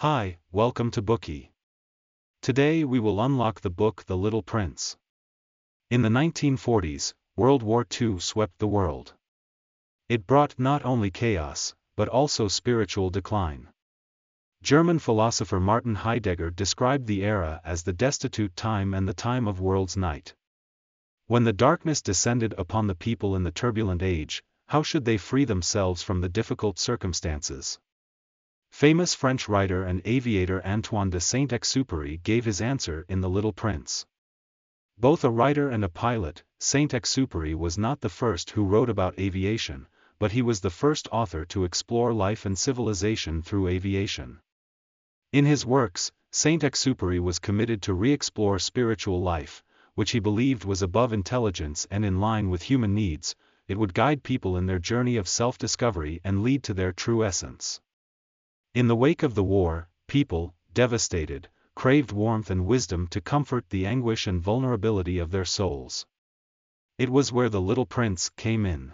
Hi, welcome to Bookey. Today we will unlock the book The Little Prince. In the 1940s, World War II swept the world. It brought not only chaos, but also spiritual decline. German philosopher Martin Heidegger described the era as the destitute time and the time of world's night. When the darkness descended upon the people in the turbulent age, how should they free themselves from the difficult circumstances? Famous French writer and aviator Antoine de Saint-Exupéry gave his answer in The Little Prince. Both a writer and a pilot, Saint-Exupéry was not the first who wrote about aviation, but he was the first author to explore life and civilization through aviation. In his works, Saint-Exupéry was committed to re-explore spiritual life, which he believed was above intelligence and in line with human needs, it would guide people in their journey of self-discovery and lead to their true essence. In the wake of the war, people, devastated, craved warmth and wisdom to comfort the anguish and vulnerability of their souls. It was where the little prince came in.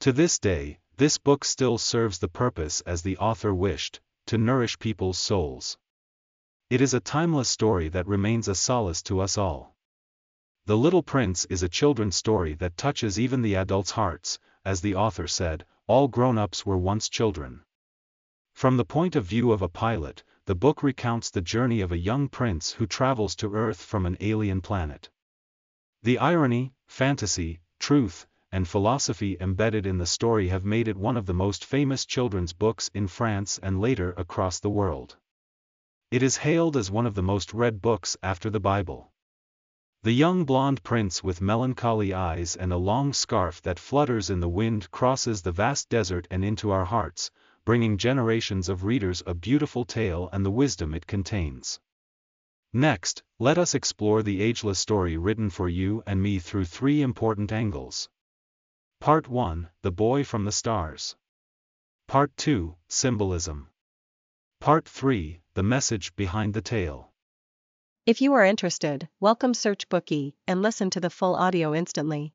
To this day, this book still serves the purpose as the author wished, to nourish people's souls. It is a timeless story that remains a solace to us all. The Little Prince is a children's story that touches even the adults' hearts, as the author said, all grown-ups were once children. From the point of view of a pilot, the book recounts the journey of a young prince who travels to Earth from an alien planet. The irony, fantasy, truth, and philosophy embedded in the story have made it one of the most famous children's books in France and later across the world. It is hailed as one of the most read books after the Bible. The young blonde prince with melancholy eyes and a long scarf that flutters in the wind crosses the vast desert and into our hearts, bringing generations of readers a beautiful tale and the wisdom it contains. Next, let us explore the ageless story written for you and me through three important angles. Part 1 The Boy from the Stars. Part 2 Symbolism. Part 3 The Message Behind the Tale. If you are interested, welcome Search Bookey and listen to the full audio instantly.